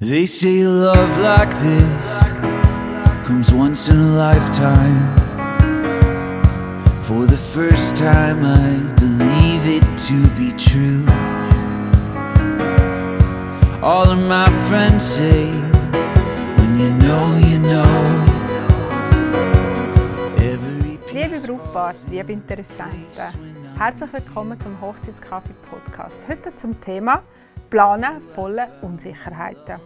They say love like this comes once in a lifetime. For the first time, I believe it to be true. All of my friends say, when you know, you know. Liebe piece Brautpaar, liebe Interessenten, herzlich willkommen zum Hochzeitskaffee-Podcast. Heute zum Thema Planen voller Unsicherheiten.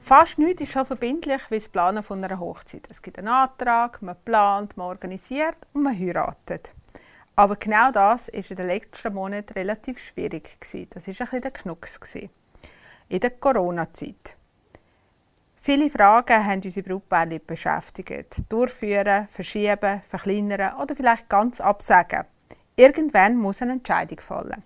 Fast nichts ist so verbindlich wie das Planen von einer Hochzeit. Es gibt einen Antrag, man plant, man organisiert und man heiratet. Aber genau das ist in den letzten Monaten relativ schwierig. Das ist ein bisschen der Knux in der Corona-Zeit. Viele Fragen haben unsere Brautpaare beschäftigt. Durchführen, verschieben, verkleinern oder vielleicht ganz absagen. Irgendwann muss eine Entscheidung fallen.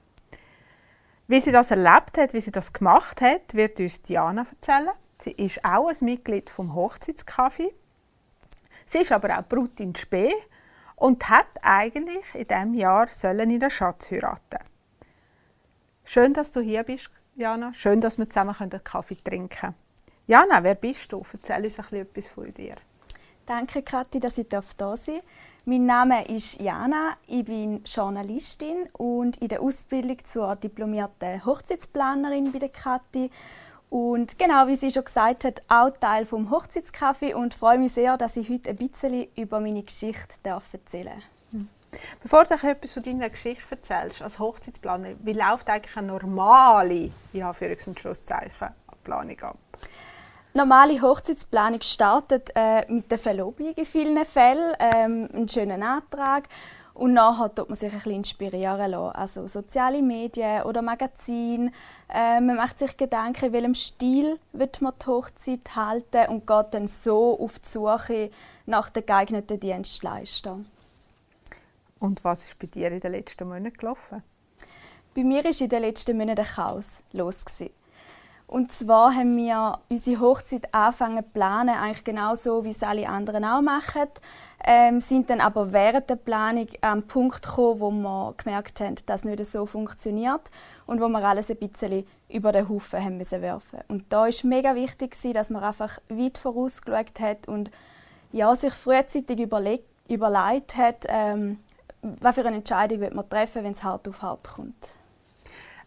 Wie sie das erlebt hat, wie sie das gemacht hat, wird uns Diana erzählen. Sie ist auch ein Mitglied vom Hochzeitskaffee. Sie ist aber auch Brut in Spee und hat eigentlich in diesem Jahr sollen ihren Schatz heiraten. Schön, dass du hier bist, Jana. Schön, dass wir zusammen einen Kaffee trinken können. Jana, wer bist du? Erzähl uns etwas von dir. Danke, Kathi, dass ich da sein darf. Mein Name ist Jana, ich bin Journalistin und in der Ausbildung zur diplomierten Hochzeitsplanerin bei der Kathi. Und genau wie sie schon gesagt hat, auch Teil vom Hochzeitskaffee und freue mich sehr, dass ich heute ein bisschen über meine Geschichte darf erzählen Bevor du etwas von deiner Geschichte erzählst, als Hochzeitsplaner, wie läuft eigentlich eine normale, Anführungs- und Schlusszeichen, Planung ab? Normale Hochzeitsplanung startet äh, mit der Verlobung in vielen Fällen, ähm, einen schönen Antrag und nachher tut man sich ein bisschen inspirieren lassen. Also soziale Medien oder Magazine. Äh, man macht sich Gedanken, in welchem Stil wird man die Hochzeit halten und geht dann so auf die Suche nach den geeigneten Dienstleistern. Und was ist bei dir in den letzten Monaten gelaufen? Bei mir ist in den letzten Monaten ein Chaos los. Gewesen. Und zwar haben wir unsere Hochzeit angefangen zu planen, eigentlich genau so, wie es alle anderen auch machen. Ähm, sind dann aber während der Planung am Punkt gekommen, wo wir gemerkt haben, dass nicht so funktioniert und wo wir alles ein bisschen über den Haufen haben müssen werfen. Und da ist mega wichtig dass man einfach weit vorausgeschaut hat und ja, sich frühzeitig überlegt, überlegt hat, ähm, was für eine Entscheidung man treffen, wenn es hart auf hart kommt.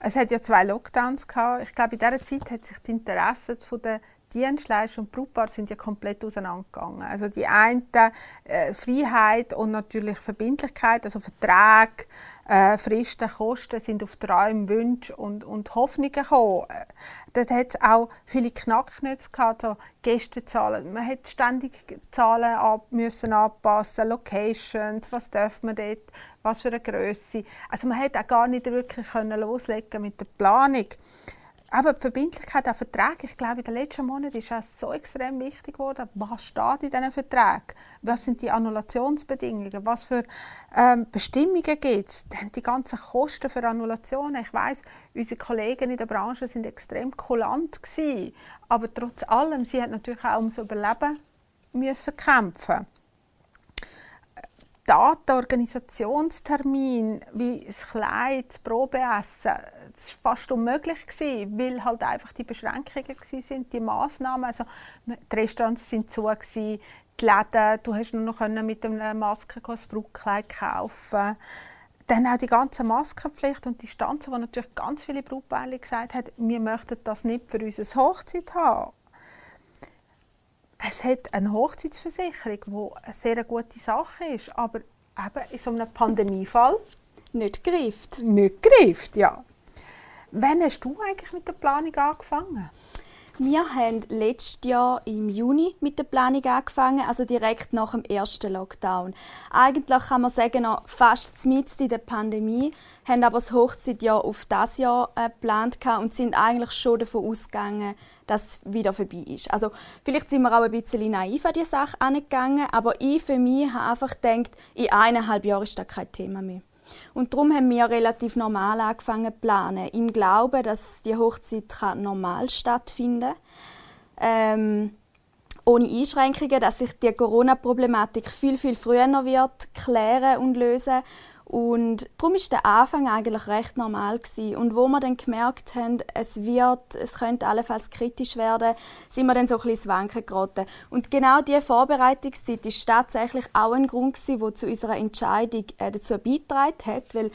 Es hat ja zwei Lockdowns gehabt. Ich glaube, in dieser Zeit hat sich die Interessen der Dienstleister und Brautpaar sind ja komplett auseinandergegangen. Also die eine äh, Freiheit und natürlich Verbindlichkeit, also Verträge, äh, Fristen, Kosten sind auf Träume, Wünsche und, und Hoffnungen gekommen. Äh, dort hat es auch viele Knacknüsse gehabt, so Gästezahlen. Man hat ständig Zahlen ab, müssen anpassen, Locations, was darf man dort, was für eine Größe. Also man hat auch gar nicht wirklich können loslegen mit der Planung aber die Verbindlichkeit an Verträgen, ich glaube, in den letzten Monaten ist es so extrem wichtig geworden. Was steht in diesen Verträgen? Was sind die Annulationsbedingungen? Was für ähm, Bestimmungen gibt es? Die ganzen Kosten für Annulationen. Ich weiß, unsere Kollegen in der Branche sind extrem kulant gewesen, aber trotz allem, sie hat natürlich auch ums Überleben müssen kämpfen. Daten, Organisationstermin, wie das Kleid, das Probeessen, das war fast unmöglich gewesen, weil halt einfach die Beschränkungen sind, die Maßnahmen. Also die Restaurants sind zu gewesen, die Läden, du hast nur noch mit einer Maske ein Brautkleid kaufen. Dann auch die ganze Maskenpflicht und die Distanzen, wo natürlich ganz viele Brautpaare gesagt haben, wir möchten das nicht für unsere Hochzeit haben. Es hat eine Hochzeitsversicherung, die eine sehr gute Sache ist, aber eben in so einem Pandemiefall nicht greift. Nicht greift, ja. Wann hast du eigentlich mit der Planung angefangen? Wir haben letztes Jahr im Juni mit der Planung angefangen, also direkt nach dem ersten Lockdown. Eigentlich kann man sagen, noch fast mitten in der Pandemie, haben aber das Hochzeitjahr auf das Jahr äh, geplant und sind eigentlich schon davon ausgegangen, dass es wieder vorbei ist. Also vielleicht sind wir auch ein bisschen naiv an die Sache angegangen, aber ich für mich habe einfach gedacht, in eineinhalb Jahren ist das kein Thema mehr. Und darum haben wir relativ normal angefangen zu planen, im Glauben, dass die Hochzeit normal stattfinden. Ähm, ohne Einschränkungen, dass sich die Corona-Problematik viel, viel früher wird klären und lösen Und darum war der Anfang eigentlich recht normal. Gewesen. Und wo wir dann gemerkt haben, es wird, es könnte allenfalls kritisch werden, sind wir dann so ein bisschen Wanken geraten. Und genau diese Vorbereitungszeit ist tatsächlich auch ein Grund der zu unserer Entscheidung äh, dazu beigetragen hat, weil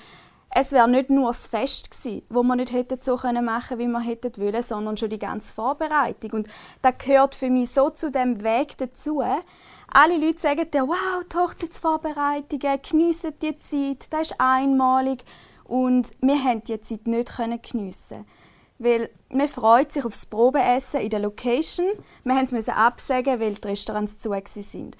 es wäre nicht nur das Fest gewesen, wo wir nicht hätten so können wie wir hätten wollen, sondern schon die ganze Vorbereitung. Und das gehört für mich so zu dem Weg dazu, alle Leute sagen dir, wow, die Hochzeitsvorbereitungen, geniessen die Zeit, das ist einmalig. Und wir konnten die Zeit nicht geniessen. Weil man freut sich auf das Probeessen in der Location. Wir mussten es absagen, weil die Restaurants zu sind.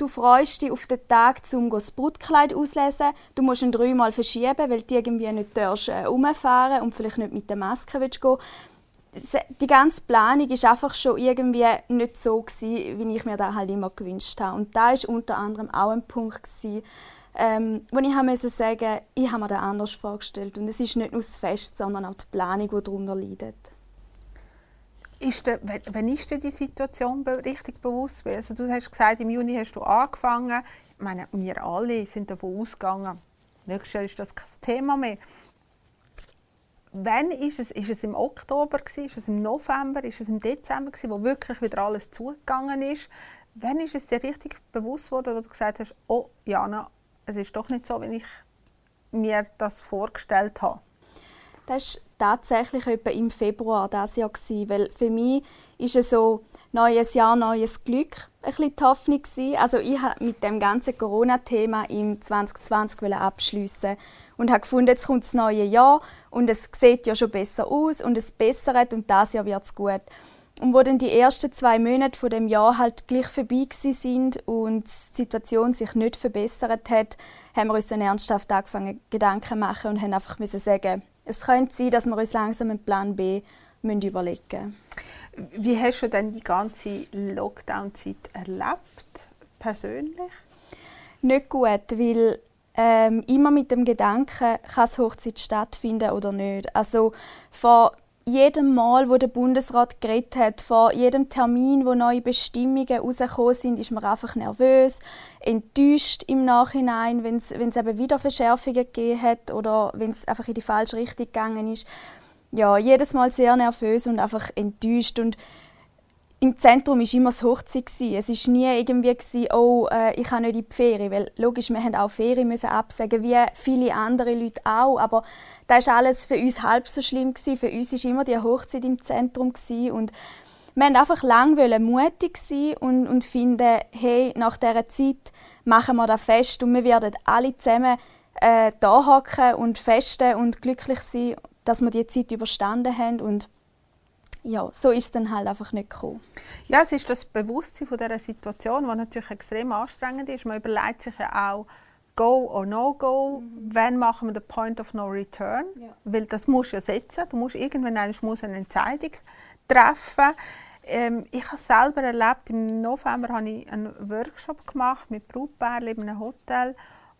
Du freust dich auf den Tag, um das Brutkleid auszulesen. Du musst ihn dreimal verschieben, weil du irgendwie nicht herumfahren äh, und vielleicht nicht mit der Maske gehen die ganze Planung ist einfach schon irgendwie nicht so gewesen, wie ich mir das halt immer gewünscht habe. Und da ist unter anderem auch ein Punkt gewesen, ähm, wo ich musste sagen, ich habe mir das anders vorgestellt. Und es ist nicht nur das Fest, sondern auch die Planung, die darunter leidet. Ist der, wenn ist dir die Situation richtig bewusst? Also du hast gesagt, im Juni hast du angefangen. Ich meine, wir alle sind davon ausgegangen, nächstes Jahr ist das kein Thema mehr. Wann ist es? Ist es im Oktober gewesen? Ist es im November? Ist es im Dezember gewesen, wo wirklich wieder alles zugegangen ist? Wann ist es dir richtig bewusst worden, wo du gesagt hast, oh Jana, es ist doch nicht so, wie ich mir das vorgestellt habe? Das war tatsächlich etwa im Februar dieses Jahr, weil für mich ist es so, neues Jahr, neues Glück ein bisschen die Hoffnung Also ich habe mit dem ganzen Corona-Thema im 2020 abschließen und habe gefunden, jetzt kommt das neue Jahr und es sieht ja schon besser aus und es bessert und das Jahr wird es gut. Und wo dann die ersten zwei Monate von dem Jahr halt gleich vorbei sind und die Situation sich nicht verbessert hat, haben wir uns dann ernsthaft angefangen Gedanken machen und haben einfach müssen sagen, es könnte sein, dass wir uns langsam einen Plan B müssen überlegen Wie hast du denn die ganze Lockdown-Zeit erlebt, persönlich? Nicht gut, weil ähm, immer mit dem Gedanken, kann die Hochzeit stattfinden oder nicht. Also vor jedem Mal, wo der Bundesrat geredet hat, vor jedem Termin, wo neue Bestimmungen rausgekommen sind, ist man einfach nervös, enttäuscht im Nachhinein, wenn es eben wieder Verschärfungen gegeben hat oder wenn es einfach in die falsche Richtung gegangen ist. Ja, jedes Mal sehr nervös und einfach enttäuscht und im Zentrum war immer das Hochzeit. Es war nie irgendwie, oh, äh, ich kann nicht in die Ferien. Weil logisch, wir mussten auch Ferien müssen absagen, wie viele andere Leute auch. Aber das war alles für uns halb so schlimm. Für uns war immer die Hochzeit im Zentrum. Und wir wollten einfach lange mutig sein und, und finden, hey, nach dieser Zeit machen wir das fest und wir werden alle zusammen äh, da hocken und festen und glücklich sein, dass wir die Zeit überstanden haben. Und ja, so ist es dann halt einfach nicht gekommen. Ja, es ist das Bewusstsein von dieser Situation, das natürlich extrem anstrengend ist. Man überlegt sich ja auch, Go or No Go, mhm. wann machen wir den Point of No Return, ja. weil das musst du ja setzen. Du musst irgendwann eine Entscheidung treffen. Ähm, ich habe selber erlebt, im November habe ich einen Workshop gemacht mit Brautpärchen in einem Hotel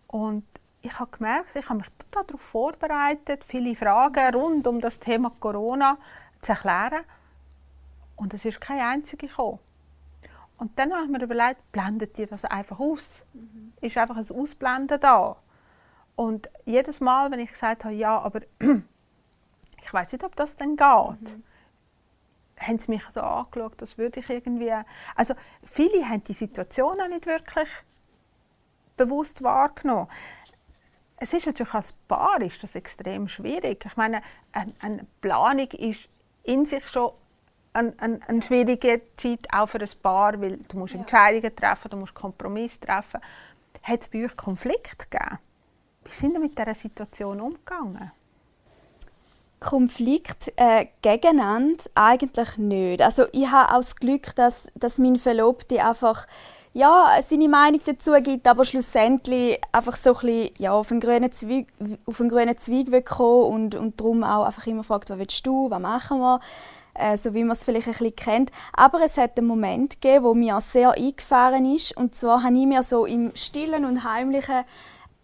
und ich habe gemerkt, ich habe mich total darauf vorbereitet, viele Fragen rund um das Thema Corona zu erklären. Und es ist keine einzige gekommen. Und dann habe ich mir überlegt, blendet ihr das einfach aus? Mhm. Ist einfach ein Ausblenden da? Und jedes Mal, wenn ich gesagt habe, ja, aber ich weiß nicht, ob das dann geht, mhm. haben sie mich so angeschaut, das würde ich irgendwie... Also viele haben die Situation auch nicht wirklich bewusst wahrgenommen. Es ist natürlich als Paar ist das extrem schwierig. Ich meine, eine Planung ist in sich schon eine, eine, eine, schwierige Zeit, auch für ein Paar, weil du musst ja. Entscheidungen treffen, du musst Kompromisse treffen. Hat es bei euch Konflikt gegeben? Wie sind ihr mit dieser Situation umgegangen? Konflikt äh, gegeneinander eigentlich nicht. Also ich habe auch das Glück, dass, dass mein Verlobte einfach ja, seine Meinung dazu gibt, aber schlussendlich einfach so ein bisschen, ja, auf einen grünen Zweig, auf einen grünen Zweig will kommen und, und darum auch einfach immer fragt, was willst du, was machen wir, äh, so wie man es vielleicht ein bisschen kennt. Aber es hat einen Moment gegeben, wo mir sehr eingefahren ist und zwar habe ich mir so im Stillen und Heimlichen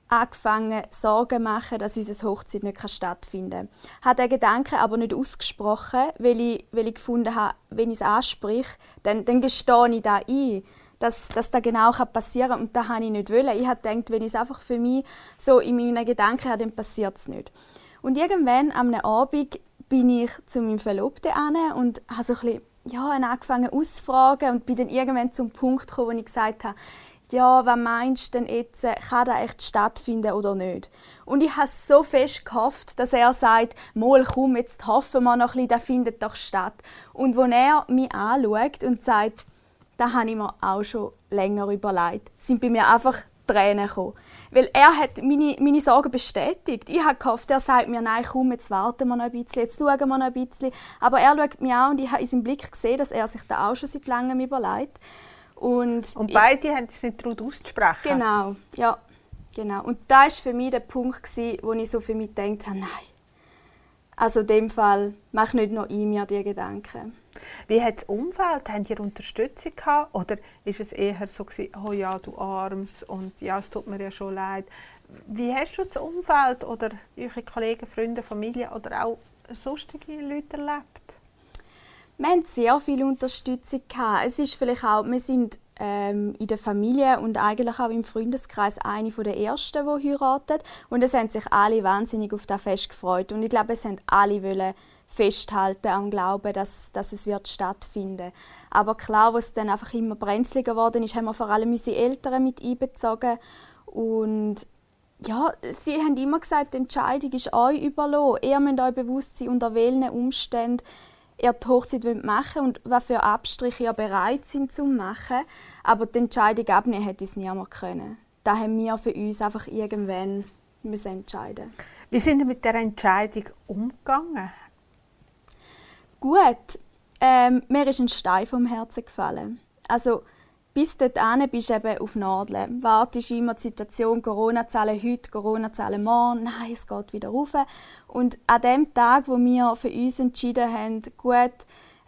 angefangen, Sorgen zu machen, dass unsere Hochzeit nicht stattfinden kann. Habe diesen Gedanken aber nicht ausgesprochen, weil ich, weil ich gefunden habe, wenn ich es anspreche, dann, dann gestehe ich da ein dass, das genau passieren kann. Und das habe ich nicht wollen. Ich habe gedacht, wenn ich es einfach für mich so in meinen Gedanken habe, dann passiert es nicht. Und irgendwann am Abend bin ich zu meinem Verlobten an und habe so ein bisschen, ja, angefangen auszufragen und bin dann irgendwann zum Punkt gekommen, wo ich gesagt habe, ja, was meinst du denn jetzt, kann das echt stattfinden oder nicht? Und ich habe so fest gehofft, dass er sagt, mal komm, jetzt hoffen wir noch ein bisschen, das findet doch statt. Und wenn er mich anschaut und sagt, da habe ich mir auch schon länger überlegt, sind bei mir einfach Tränen gekommen. Weil er hat meine, meine Sorgen bestätigt. Ich habe gehofft, er sagt mir, nein, komm, jetzt warten wir noch ein bisschen, jetzt schauen wir noch ein bisschen. Aber er schaut mich an und ich habe in seinem Blick gesehen, dass er sich da auch schon seit langem überlegt. Und, und beide ich, haben es nicht traut auszusprechen? Genau, ja. Genau. Und da war für mich der Punkt, gewesen, wo ich so für mich gedacht habe, nein. Also in dem Fall mache nicht nur ich mir diese Gedanken. Wie hat das Umfeld? Habt ihr Unterstützung gehabt? Oder ist es eher so gewesen, oh ja, du Arms und ja, es tut mir ja schon leid. Wie hast du das Umfeld oder eure Kollegen, Freunde, Familie oder auch sonstige Leute erlebt? Wir hatten sehr viel Unterstützung. Gehabt. Es ist vielleicht auch, wir sind ähm, in der Familie und eigentlich auch im Freundeskreis eine der ersten, die heiratet. Und es haben sich alle wahnsinnig auf das Fest gefreut. Und ich glaube, es haben alle wollen festhalten am Glauben, dass, dass es wird stattfinden Aber klar, was dann einfach immer brenzliger geworden ist, haben wir vor allem unsere Eltern mit einbezogen. Und ja, sie haben immer gesagt, die Entscheidung ist euch überlassen. Ihr müsst euch bewusst sein, unter welchen Umständen ihr die Hochzeit machen wollt und was für Abstriche ihr bereit sind zu machen. Aber die Entscheidung abnehmen hätte es niemand können. Da haben wir für uns einfach irgendwann müssen entscheiden. Wie sind ihr mit der Entscheidung umgegangen? Gut. Ähm, mir ist ein Stein vom Herzen gefallen. Also bis dorthin bist du eben auf Nadeln. Wartest immer die Situation, Corona-Zahlen heute, Corona-Zahlen morgen, nein, es geht wieder rauf. Und an dem Tag, wo wir für uns entschieden haben, gut,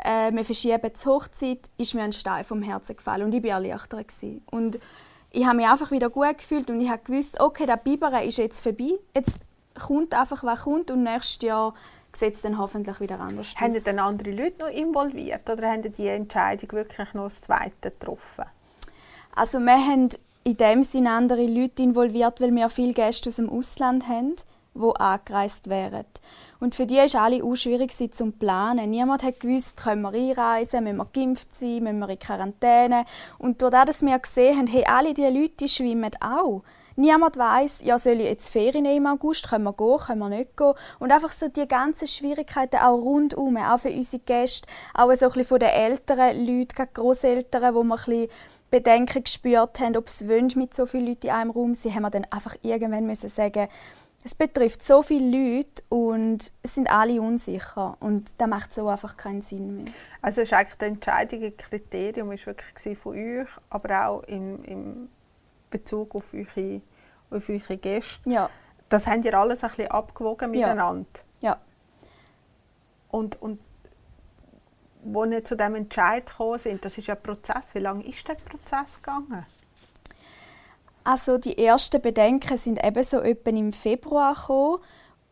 äh, wir verschieben die Hochzeit, ist mir ein Stein vom Herzen gefallen und ich war erleichtert. Gewesen. Und ich habe mich einfach wieder gut gefühlt und ich habe gewusst, okay, der Bibere ist jetzt vorbei, jetzt kommt einfach, was kommt und nächstes Jahr sieht es dann hoffentlich wieder anders aus. Haben dann andere Leute noch involviert oder haben die Entscheidung wirklich noch das Zweite getroffen? Also wir haben in dem Sinne andere Leute involviert, weil wir viele Gäste aus dem Ausland haben, die angereist wären. Und für die war alle auch schwierig zu planen. Niemand hat gewusst, können wir einreisen, müssen wir geimpft sein, müssen wir in Quarantäne. Und dadurch, dass wir gesehen haben, hey, alle diese Leute schwimmen auch. Niemand weiß, ja, soll ich jetzt Ferien im August, können wir gehen, können wir nicht gehen. Und einfach so die ganzen Schwierigkeiten auch rundum, auch für unsere Gäste, auch so ein bisschen von den älteren Leuten, Großeltern, wo man ein bisschen Bedenken gespürt haben, ob sie mit so vielen Leuten in einem Raum sind, haben wir dann einfach irgendwann müssen sagen, es betrifft so viele Leute und es sind alle unsicher und da macht so einfach keinen Sinn mehr. Also ist eigentlich die Entscheidung ein Kriterium ist wirklich von euch, aber auch im, im Bezug auf eure, auf eure Gäste. Ja. Das habt ihr alles ein bisschen abgewogen miteinander. Ja. ja. Und, und wo wir zu dem Entscheid gekommen sind, das ist ja ein Prozess. Wie lange ist der Prozess gegangen? Also die ersten Bedenken sind eben so etwa im Februar gekommen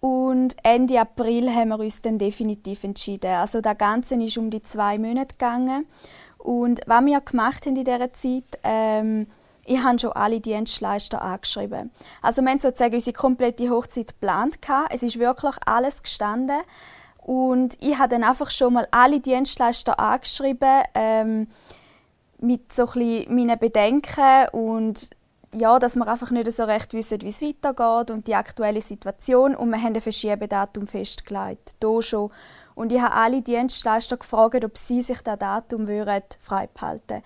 und Ende April haben wir uns dann definitiv entschieden. Also das Ganze ist um die zwei Monate gegangen und was wir gemacht haben in dieser Zeit, ähm, ich habe schon alle Dienstleister angeschrieben. Also wir haben sozusagen unsere komplette Hochzeit geplant. Es ist wirklich alles gestanden. Und ich habe dann einfach schon mal alle Dienstleister angeschrieben, ähm, mit so ein meinen Bedenken und ja, dass wir einfach nicht so recht wissen, wie es weitergeht und die aktuelle Situation. Und wir haben ein Verschiebedatum festgelegt, hier schon. Und ich habe alle Dienstleister gefragt, ob sie sich das Datum freibehalten würden.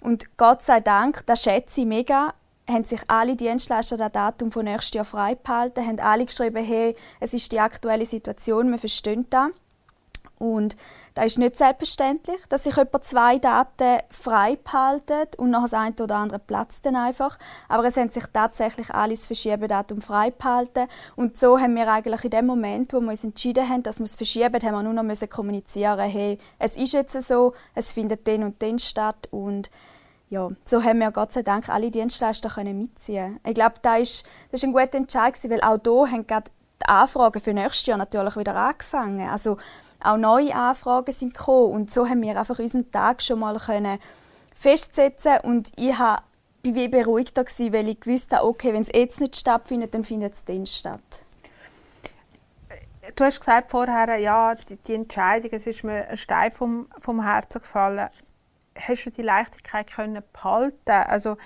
Und Gott sei Dank, das schätze ich mega, haben sich alle Dienstleister das Datum von nächstes Jahr freigehalten, haben alle geschrieben, hey, es ist die aktuelle Situation, wir verstehen das. Und da ist nicht selbstverständlich, dass sich etwa zwei Daten frei behalten und nachher das eine oder andere platzt dann einfach. Aber es haben sich tatsächlich alle das Verschiebedatum frei behalten. Und so haben wir eigentlich in dem Moment, wo wir uns entschieden haben, dass wir es verschieben, haben wir nur noch müssen kommunizieren, hey, es ist jetzt so, es findet den und den statt und ja, so haben wir Gott sei Dank alle Dienstleister können mitziehen. Ich glaube, das ist, das ist ein guter Entscheid weil auch hier haben gerade die Anfragen für nächstes Jahr natürlich wieder angefangen. Also auch neue Anfragen sind gekommen und so haben wir einfach unseren Tag schon mal können festzusetzen und ich war wie beruhigter gewesen, weil ich wusste, okay, wenn es jetzt nicht stattfindet, dann findet es dann statt. Du hast gesagt vorher, ja, die, die Entscheidung, es ist mir ein Stein vom, vom Herzen gefallen. Hast du die Leichtigkeit können behalten? Also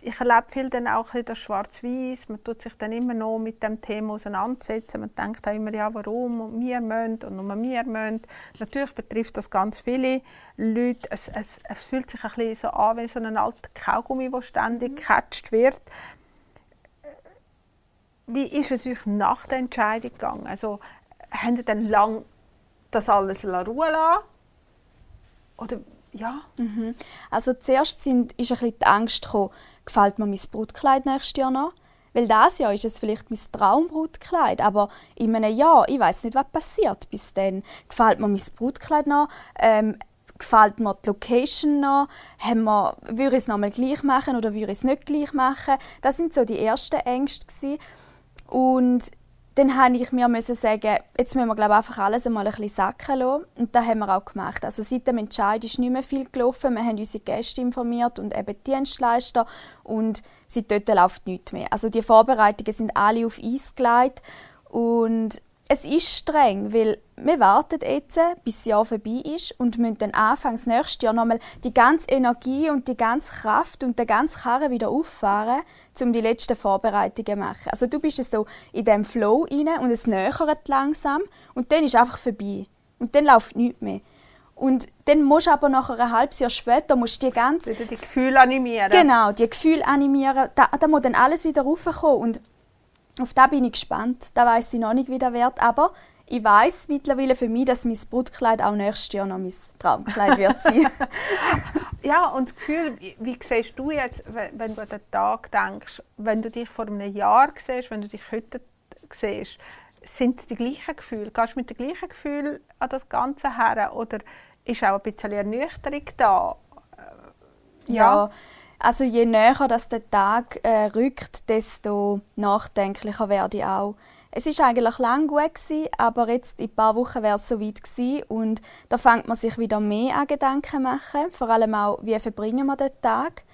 ich erlebe viel dann auch das Schwarz-Weiß. Man tut sich dann immer noch mit dem Thema auseinandersetzen. Man denkt auch immer, ja, warum und wir müssen und nur wir müssen. Natürlich betrifft das ganz viele Leute. Es, es, es fühlt sich ein bisschen so an wie so ein alter Kaugummi, der ständig gecatcht wird. Wie ist es euch nach der Entscheidung gegangen? Also, haben ihr dann lang das alles ruhen lassen? Oder ja? Mhm. Also zuerst sind, ist ein bisschen die Angst gekommen, gefällt mir mein Brutkleid nächstes Jahr noch? Weil das Jahr ist es vielleicht mein Traumbrautkleid, aber in einem Jahr, ich weiß nicht, was passiert bis dann. Gefällt mir mein Brutkleid noch? Ähm, gefällt mir die Location noch? Haben wir, würde ich es nochmal gleich machen oder würde ich es nicht gleich machen? Das sind so die ersten Ängste gewesen. Und dann habe ich mir müssen sagen, jetzt müssen wir glaube einfach alles einmal ein bisschen sacken lassen. Und das haben wir auch gemacht. Also seit dem Entscheid ist nicht mehr viel gelaufen. Wir haben unsere Gäste informiert und eben die Dienstleister. Und seitdem läuft nichts mehr. Also die Vorbereitungen sind alle auf Eis gelegt. Und es ist streng, weil wir warten jetzt, bis das Jahr vorbei ist und müssen dann Anfangs nächstes Jahr nochmal die ganze Energie und die ganze Kraft und den ganzen Karren wieder auffahren, um die letzten Vorbereitungen zu machen. Also du bist so in dem Flow rein und es nähert langsam und dann ist es einfach vorbei. Und dann läuft nichts mehr. Und dann musst du aber nach einem halben Jahr später musst die ganze... Wieder die Gefühle animieren. Genau, die Gefühle animieren. Da, da muss dann alles wieder raufkommen. Und auf da bin ich gespannt. Da weiß ich noch nicht, wie der wird. Aber ich weiß mittlerweile für mich, dass mein Brutkleid auch nächstes Jahr noch mein Traumkleid wird sein. ja, und das Gefühl, wie, siehst du jetzt, wenn du an den Tag denkst, wenn du dich vor einem Jahr siehst, wenn du dich heute siehst, sind es die gleichen Gefühle? Gehst du mit dem gleichen Gefühl an das Ganze her oder ist auch ein bisschen Ernüchterung da? ja, ja also je näher dass der Tag äh, rückt, desto nachdenklicher werde ich auch. Es ist eigentlich lang gut gewesen, aber jetzt in ein paar Wochen wäre es so weit gewesen und da fängt man sich wieder mehr an Gedanken machen. Vor allem auch, wie verbringen wir den Tag.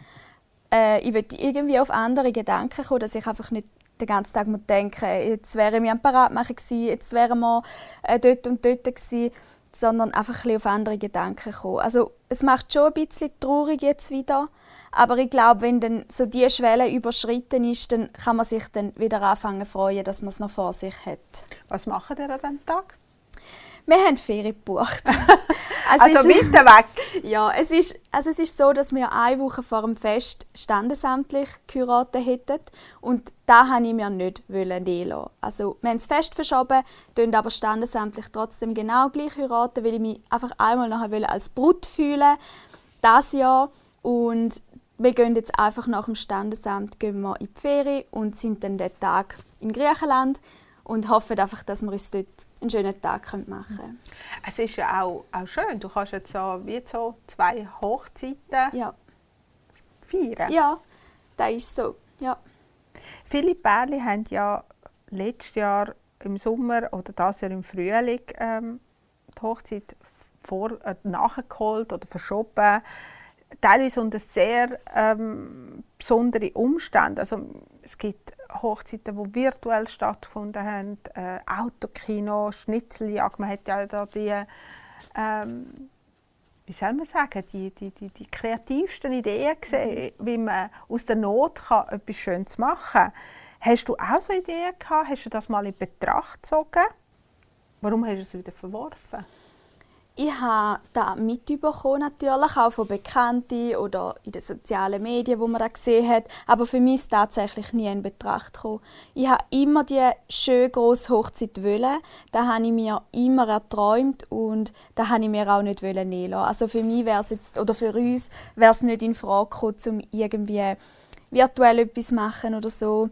Äh, ich will irgendwie auf andere Gedanken kommen, dass ich einfach nicht den ganzen Tag muss denken, jetzt wäre wir am Parat machen gewesen, jetzt wären wir äh, dort und dort gewesen, sondern einfach ein auf andere Gedanken kommen. Also es macht schon ein bisschen traurig jetzt wieder, aber ich glaube, wenn dann so die Schwelle überschritten ist, dann kann man sich dann wieder anfangen freuen, dass man es noch vor sich hat. Was machen ihr an diesem Tag? Wir haben Ferien gebucht. also, ist, weiter weg? Ja, es ist, also es ist so, dass wir eine Woche vor dem Fest standesamtlich geheiratet hätten und da wollte ich mir nicht nehmen lassen. Also wir haben das Fest verschoben, tun aber standesamtlich trotzdem genau gleich heiraten, weil ich mich einfach einmal nachher als Brut fühlen das Jahr und wir gehen jetzt einfach nach dem Standesamt gehen wir in die Ferien und sind dann den Tag in Griechenland und hoffen einfach, dass wir uns dort einen schönen Tag machen können. Es ist ja auch, auch schön, du kannst jetzt so, wie so zwei Hochzeiten ja. feiern. Ja, das ist so, ja. Viele Pärchen haben ja letztes Jahr im Sommer oder das Jahr im Frühling ähm, die Hochzeit vor, äh, nachgeholt oder verschoben teilweise unter sehr ähm, besonderen Umständen. Also, es gibt Hochzeiten, die virtuell stattgefunden haben, äh, Autokino, Schnitzeljagd, man hat ja da die, ähm, wie soll man sagen, die, die, die, die kreativsten Ideen gesehen, mhm. wie man aus der Not kann etwas Schönes machen kann. Hast du auch so Ideen gehabt? Hast du das mal in Betracht gezogen? Warum hast du es wieder verworfen? Ich habe das mitbekommen, natürlich, auch von Bekannten oder in den sozialen Medien, wo man das gesehen hat. Aber für mich ist tatsächlich nie in Betracht gekommen. Ich habe immer die schöne grosse Hochzeit wollen. Da habe ich mir immer erträumt und da habe ich mir auch nicht lassen. Also für mich wäre es jetzt, oder für uns, wäre es nicht in Frage gekommen, um irgendwie virtuell etwas machen oder so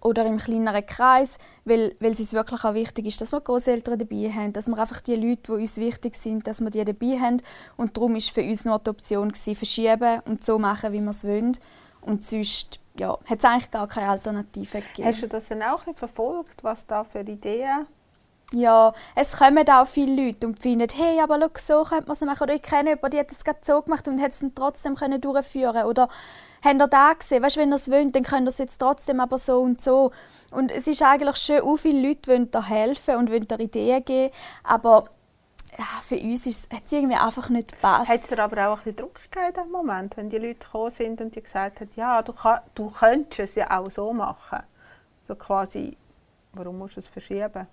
oder im kleineren Kreis, weil, weil es uns wirklich auch wichtig ist, dass wir Großeltern dabei haben, dass wir einfach die Leute, die uns wichtig sind, dass wir die dabei haben. Und darum war für uns nur die Option, gewesen, verschieben und so machen, wie wir es wollen. Und sonst ja, hat es eigentlich gar keine Alternative gegeben. Hast du das dann auch verfolgt, was da für Ideen Ja, es kommen auch viele Leute und finden, hey, aber schau, so könnte man es machen. Oder ich kenne jemanden, die hat es gerade so gemacht und hat es trotzdem können durchführen Oder habt ihr da gesehen? Weißt, wenn ihr es wollt, dann könnt ihr es jetzt trotzdem aber so und so. Und es ist eigentlich schön, auch viele Leute wollen da helfen und wollen da Ideen geben, aber für uns ist, hat es irgendwie einfach nicht gepasst. Hat es dir aber auch ein Druck gegeben im Moment, wenn die Leute gekommen sind und die gesagt haben, ja, du, kann, du könntest es ja auch so machen. So quasi, warum musst du es verschieben?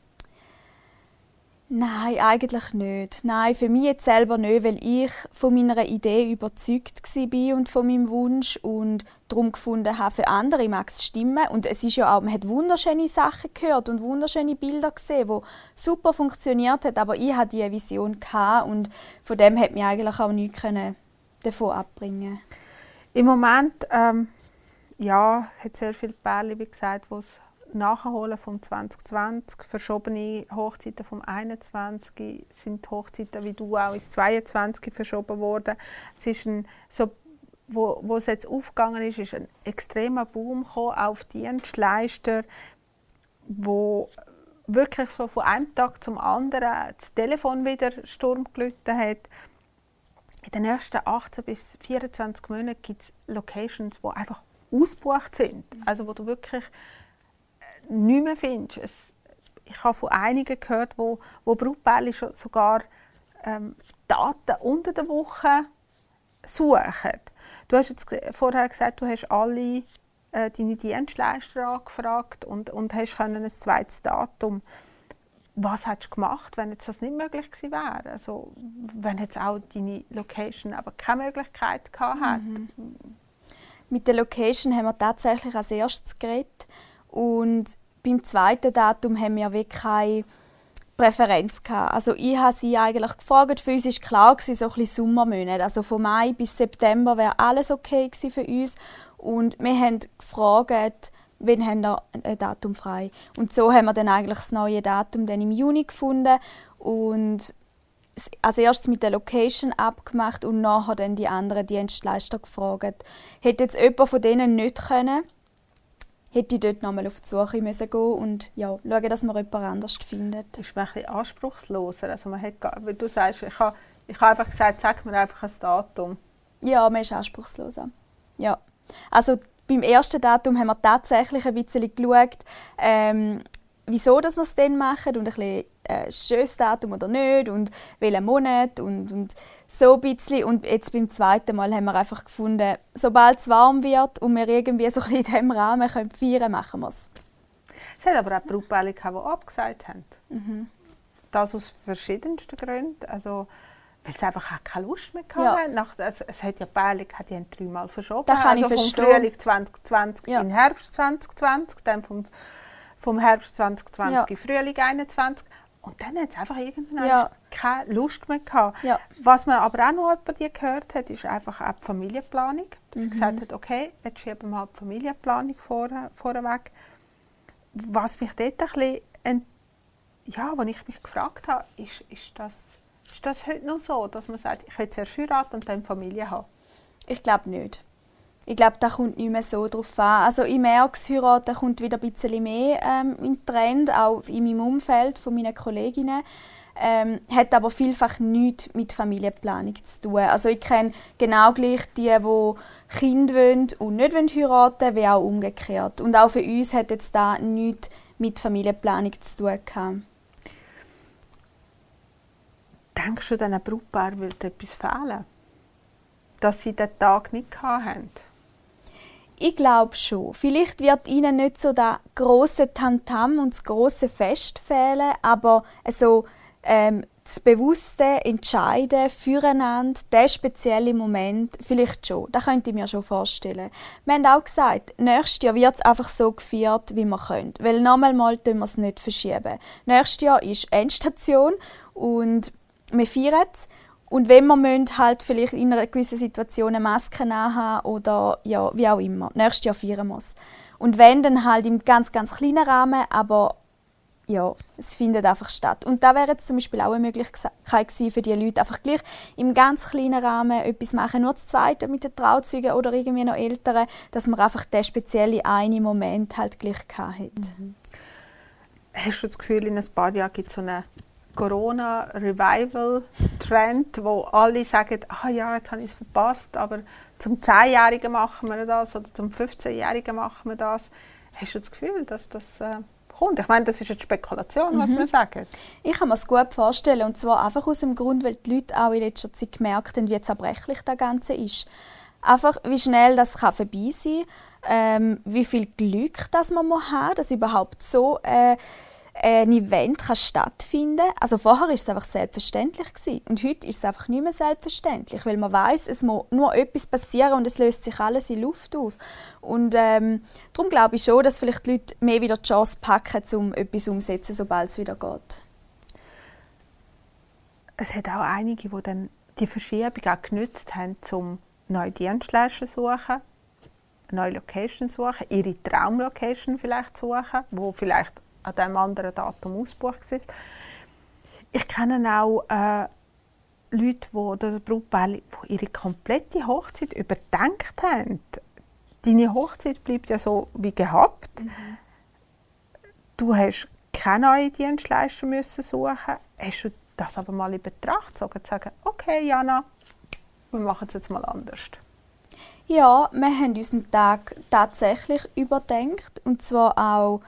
Nein, eigentlich nicht. Nein, für mich jetzt selber nicht, weil ich von meiner Idee überzeugt war und von meinem Wunsch und darum gefunden habe, für andere mag es stimmen. Und es ist ja auch, man hat wunderschöne Sachen gehört und wunderschöne Bilder gesehen, die super funktioniert haben, aber ich hatte diese Vision und von dem hat mich eigentlich auch nichts davon abbringen Im Moment, ähm, ja, hat sehr viele Pärchen, wie gesagt, wo es Nachholen vom 2020, verschobene Hochzeiten vom 21 sind Hochzeiten wie du auch ins 22 verschoben worden. Es ist ein, so, wo, wo es jetzt aufgegangen ist, ist ein extremer Boom auf Dienstleister, wo wirklich so von einem Tag zum anderen das Telefon wieder Sturm gelitten hat. In den ersten 18 bis 24 Monaten gibt es Locations, die einfach ausgebucht sind. Also wo du wirklich nicht mehr findest. Es, ich habe von einigen gehört, wo, wo Brautpaare sogar ähm, Daten unter der Woche suchen. Du hast jetzt vorher gesagt, du hast alle äh, deine Dienstleister angefragt und, und hast ein zweites Datum. Was hättest du gemacht, wenn jetzt das nicht möglich gewesen wäre? Also, wenn jetzt auch deine Location aber keine Möglichkeit gehabt hat? Mhm. Mit der Location haben wir tatsächlich als erstes geredet und beim zweiten Datum haben wir wirklich keine Präferenz gehabt. Also ich habe sie eigentlich gefragt, für uns war klar, gewesen, so ein bisschen Sommermonate. Also von Mai bis September wäre alles okay für uns. Und wir haben gefragt, wann haben wir ein Datum frei. Und so haben wir dann eigentlich das neue Datum dann im Juni gefunden und als erstes mit der Location abgemacht und nachher dann die anderen Dienstleister gefragt. Hätte jetzt jemand von denen nicht können, hätte ich dort nochmal auf die Suche müssen gehen und ja, schauen, dass man jemand anders findet. Das ist ein bisschen anspruchsloser. Also man hat, wie du sagst, ich habe, ich habe einfach gesagt, sag mir einfach ein Datum. Ja, man ist anspruchsloser. Ja. Also beim ersten Datum haben wir tatsächlich ein bisschen geschaut, ähm, wieso dass wir es dann machen und ein bisschen äh, schönes Datum oder nicht und welchen Monat und, und so ein bisschen. Und jetzt beim zweiten Mal haben wir einfach gefunden, sobald es warm wird und wir irgendwie so in diesem Rahmen können feiern können, machen wir es. Es hat aber auch Brautpaare die abgesagt haben. Mhm. Das aus verschiedensten Gründen. Also, weil sie einfach auch keine Lust mehr hatten. Ja. Nach, also, es hat ja Paare die haben dreimal verschoben. Das kann also ich vom Frühling 2020 ja. in Herbst 2020, dann vom, vom Herbst 2020 ja. in Frühling 2021. Und dann hat es einfach irgendwann ja. keine Lust mehr gehabt. Ja. Was man aber auch noch bei dir gehört hat, ist einfach auch die Familienplanung. Dass mhm. sie gesagt hat, okay, jetzt schieben wir die Familienplanung vor, vorweg. Was mich dort ein bisschen, ja, was ich mich gefragt habe, ist, ist, das, ist das heute noch so, dass man sagt, ich will zuerst heiraten und dann Familie haben? Ich glaube nicht. Ich glaube, da kommt nicht mehr so drauf an. Also ich merke, das Heiraten kommt wieder ein bisschen mehr ähm, in den Trend, auch in meinem Umfeld von meinen Kolleginnen. Ähm, hat aber vielfach nichts mit Familienplanung zu tun. Also ich kenne genau gleich die, die Kinder wollen und nicht heiraten wollen, wie auch umgekehrt. Und auch für uns hat jetzt da nichts mit Familienplanung zu tun gehabt. Denkst du, diesen Brautpaar würde etwas fehlen? Dass sie den Tag nicht hatten? Ich glaube schon. Vielleicht wird ihnen nicht so der große Tamtam und das große Fest fehlen, aber so ähm, das bewusste Entscheiden füreinander, der spezielle Moment, vielleicht schon. Das könnte ich mir schon vorstellen. Wir haben auch gesagt, nächstes Jahr wird es einfach so gefeiert, wie wir können. Weil nochmal mal wir es nicht verschieben. Nächstes Jahr ist Endstation und wir feiern es. Und wenn wir müssen, halt vielleicht in einer gewissen Situation eine Maske haben oder ja, wie auch immer. Nächstes Jahr feiern es. Und wenn, dann halt im ganz, ganz kleinen Rahmen, aber ja, es findet einfach statt. Und da wäre jetzt zum Beispiel auch eine Möglichkeit für die Leute, einfach gleich im ganz kleinen Rahmen etwas machen, nur das Zweite mit den Trauzeugen oder irgendwie noch Älteren, dass man einfach den speziellen einen Moment halt gleich hat. Mhm. hast du das Gefühl, in ein paar Jahren gibt es so einen Corona-Revival-Trend, wo alle sagen, ah ja, jetzt habe ich es verpasst, aber zum 10-Jährigen machen wir das oder zum 15-Jährigen machen wir das. Hast du das Gefühl, dass das äh, kommt? Ich meine, das ist eine Spekulation, was mhm. wir sagen. Ich kann mir es gut vorstellen und zwar einfach aus dem Grund, weil die Leute auch in letzter Zeit gemerkt haben, wie zerbrechlich das Ganze ist. Einfach, wie schnell das kann vorbei sein ähm, wie viel Glück das man muss haben, dass überhaupt so äh, ein Event kann stattfinden. Also vorher war es einfach selbstverständlich gewesen. und heute ist es einfach nicht mehr selbstverständlich, weil man weiß, es muss nur etwas passieren und es löst sich alles in Luft auf. Und ähm, darum glaube ich schon, dass vielleicht die Leute mehr wieder die Chance packen, um etwas umzusetzen, sobald es wieder geht. Es hat auch einige, die dann die Verschiebung auch genützt haben, um neue Dienstleister zu suchen, neue Location suchen, ihre Traumlocation vielleicht suchen, wo vielleicht an diesem anderen Datum ausgebucht sind. Ich kenne auch äh, Leute, die, oder Brautpaare, die ihre komplette Hochzeit überdenkt haben. Deine Hochzeit bleibt ja so wie gehabt. Mhm. Du hast keine neuen Dienstleister müssen suchen. Hast du das aber mal in Betracht gezogen, zu sagen, okay, Jana, wir machen es jetzt mal anders? Ja, wir haben unseren Tag tatsächlich überdenkt. Und zwar auch,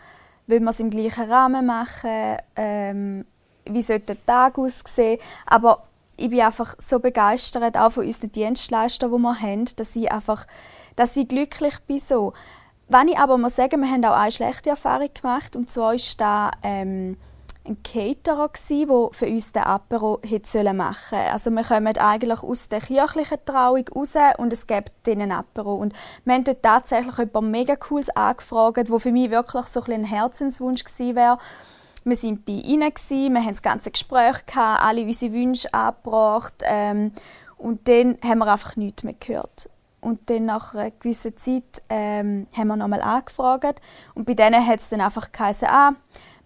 wie wir es im gleichen Rahmen machen, ähm, wie sollte der Tag aussehen. Aber ich bin einfach so begeistert auch von unseren Dienstleistern, die wir haben, dass ich einfach dass ich glücklich bin. So. Wenn ich aber muss sagen, wir haben auch eine schlechte Erfahrung gemacht. Und zwar ist da ähm, ein Caterer, der für uns den Apero machen sollen. Also wir kommen eigentlich aus der kirchlichen Trauung raus und es gibt einen Apero. Und wir haben dort tatsächlich etwas mega Cooles angefragt, wo für mich wirklich so ein, ein Herzenswunsch gewesen wäre. Wir waren bei ihnen, wir haben das ganze Gespräch, gehabt, alle unsere Wünsche angebracht ähm, und dann haben wir einfach nichts mehr gehört. Und dann nach einer gewissen Zeit ähm, haben wir nochmal angefragt und bei denen hat es dann einfach geheißen, ah,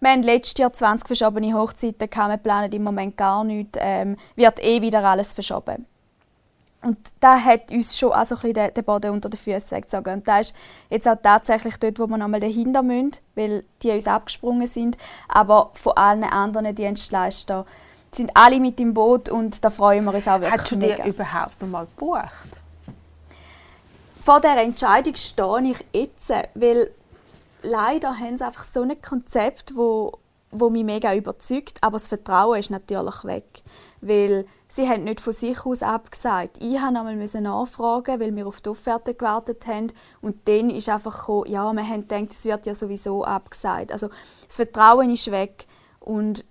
wir haben letztes Jahr 20 verschobene Hochzeiten, wir planen im Moment gar nichts, ähm, wird eh wieder alles verschoben. Und da hat uns schon also ein bisschen den Boden unter den Füßen weggezogen. Und da ist jetzt auch tatsächlich dort, wo wir nochmal dahinter müssen, weil die uns abgesprungen sind. Aber von allen anderen Dienstleistern sind alle mit im Boot und da freuen wir uns auch wirklich Hast du dir überhaupt noch mal gebucht? Vor dieser Entscheidung stehe ich jetzt, weil leider haben sie einfach so ein Konzept, wo, wo mich mega überzeugt, aber das Vertrauen ist natürlich weg, weil sie haben nicht von sich aus abgesagt. Ich musste einmal nachfragen, weil wir auf die Offerte gewartet haben und dann ist einfach gekommen, ja, wir haben gedacht, es wird ja sowieso abgesagt. Also das Vertrauen ist weg und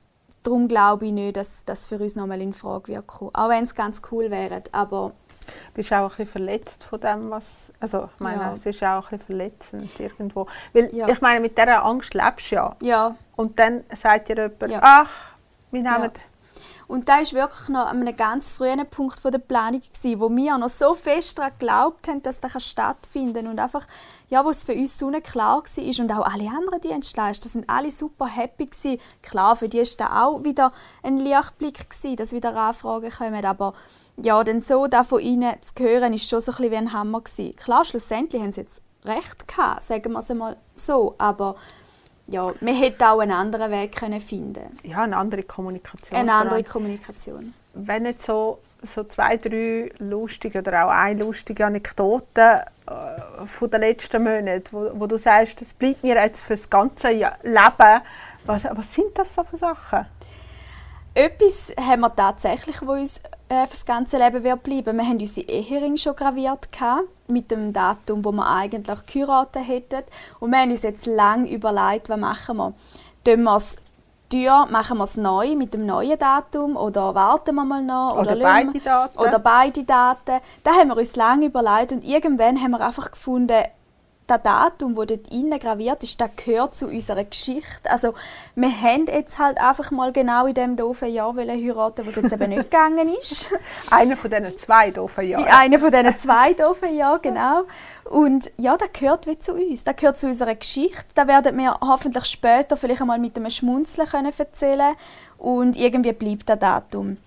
darum glaube ich nicht, dass das für uns nochmal in Frage wird kommen. Auch wenn es ganz cool wäre, aber bist auch ein bisschen verletzt von dem, was... Also ich meine, ja. es ist auch ein bisschen verletzend irgendwo. Weil ja. ich meine, mit dieser Angst lebst du ja. ja. Und dann sagt dir jemand, ach, wir nehmen... Und da war wirklich noch an einem ganz frühen Punkt der Planung, gewesen, wo wir noch so fest daran geglaubt haben, dass das stattfinden kann. Und einfach, ja, wo es für uns so klar war und auch alle anderen Dienstleister sind alle super happy gewesen. Klar, für die war da auch wieder ein Lichtblick gewesen, dass wieder Anfragen kommen, aber ja, denn so da von ihnen zu hören, ist schon so ein wie ein Hammer gewesen. Klar, schlussendlich haben sie jetzt recht gehabt, sagen wir es einmal so, aber ja, man hätte auch einen anderen Weg können finden Ja, eine andere Kommunikation. Eine andere Kommunikation. Wenn jetzt so, so zwei, drei lustige oder auch eine lustige Anekdote äh, von den letzten Monaten, wo, wo du sagst, das bleibt mir jetzt für das ganze Leben. Was, was sind das so für Sachen? Etwas haben wir tatsächlich, wo uns äh, für das ganze Leben wird bleiben. Wir haben unsere Ehering schon graviert gehabt, mit dem Datum, wo wir eigentlich geheiratet hätten. Und wir haben uns jetzt lange überlegt, was machen wir. Tun wir es teuer, machen wir es neu mit dem neuen Datum oder warten wir mal noch? Oder, oder beide Daten. Oder beide Daten. Da haben wir uns lange überlegt und irgendwann haben wir einfach gefunden, das Datum, das dort innen graviert ist, das gehört zu unserer Geschichte. Also, wir haben jetzt halt einfach mal genau in dem doofen Jahr heiraten, was jetzt eben nicht gegangen ist. Einer von diesen zwei doofen Jahren. Einer von diesen zwei doofen Jahren, genau. Und ja, das gehört wie zu uns. Das gehört zu unserer Geschichte. Da werden wir hoffentlich später vielleicht einmal mit einem Schmunzeln können erzählen Und irgendwie bleibt das Datum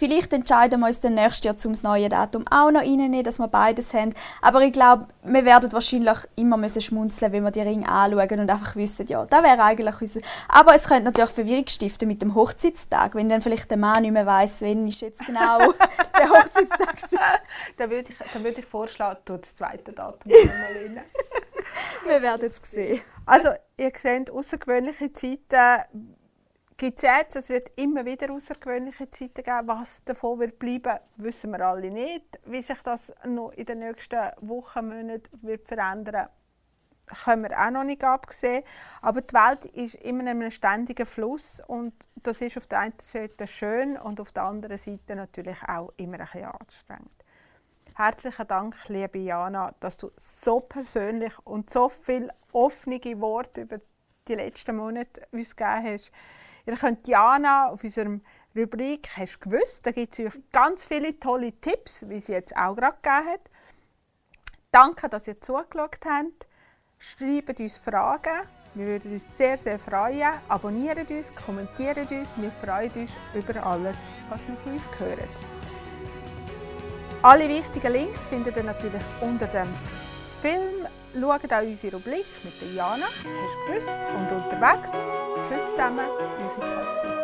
Vielleicht entscheiden wir uns dann nächstes Jahr zum neue Datum auch noch reinnehmen, dass wir beides haben. Aber ich glaube, wir werden wahrscheinlich immer müssen schmunzeln, wenn wir die Ringe anschauen und einfach wissen, ja, das wäre eigentlich unser... Aber es könnte natürlich Verwirrung stiften mit dem Hochzeitstag, wenn dann vielleicht der Mann nicht mehr weiss, wann ist jetzt genau der Hochzeitstag dann würde ich, dann würde ich vorschlagen, tu das zweite Datum mal rein. wir werden es sehen. Also, ihr seht, außergewöhnliche Zeiten gibt es jetzt. Es wird immer wieder außergewöhnliche Zeiten geben. Was davon wird bleiben, wissen wir alle nicht. Wie sich das noch in den nächsten Wochen, Monaten wird verändern können wir auch noch nicht absehen. Aber die Welt ist immer in einem ständigen Fluss und das ist auf der einen Seite schön und auf der anderen Seite natürlich auch immer ein bisschen anstrengend. Herzlichen Dank, liebe Jana, dass du so persönlich und so viele offene Worte über die letzten Monate uns gegeben hast. Ihr könnt Jana auf unserem Rubrik «Hast du gewusst?» Da gibt es euch ganz viele tolle Tipps, wie sie jetzt auch gerade gegeben hat. Danke, dass ihr zugeschaut habt. Schreibt uns Fragen. Wir würden uns sehr, sehr freuen. Abonniert uns, kommentiert uns. Wir freuen uns über alles, was wir von euch hören. Alle wichtigen Links findet ihr natürlich unter dem Film. Schaut auch unsere Rubrik mit der Jana. Hast du gewusst? Und unterwegs. Tschüss zusammen, eure Kathi.